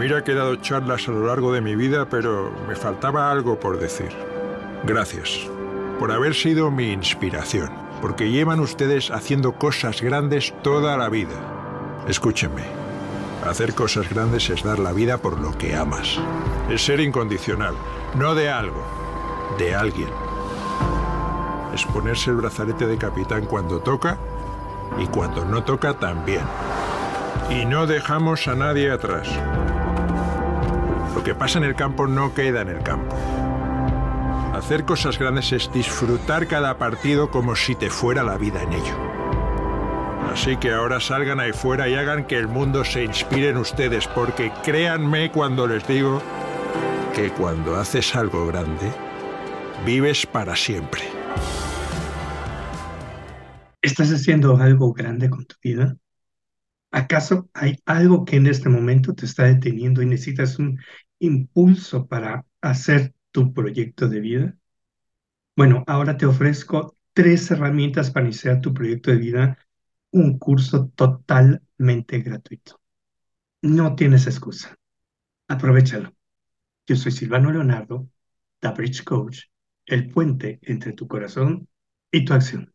Mira que he dado charlas a lo largo de mi vida, pero me faltaba algo por decir. Gracias por haber sido mi inspiración, porque llevan ustedes haciendo cosas grandes toda la vida. Escúchenme. Hacer cosas grandes es dar la vida por lo que amas. Es ser incondicional, no de algo, de alguien. Es ponerse el brazalete de capitán cuando toca y cuando no toca también. Y no dejamos a nadie atrás. Lo que pasa en el campo no queda en el campo. Hacer cosas grandes es disfrutar cada partido como si te fuera la vida en ello. Así que ahora salgan ahí fuera y hagan que el mundo se inspire en ustedes, porque créanme cuando les digo que cuando haces algo grande, vives para siempre. ¿Estás haciendo algo grande con tu vida? ¿Acaso hay algo que en este momento te está deteniendo y necesitas un impulso para hacer tu proyecto de vida? Bueno, ahora te ofrezco tres herramientas para iniciar tu proyecto de vida, un curso totalmente gratuito. No tienes excusa. Aprovechalo. Yo soy Silvano Leonardo, The Bridge Coach, el puente entre tu corazón y tu acción.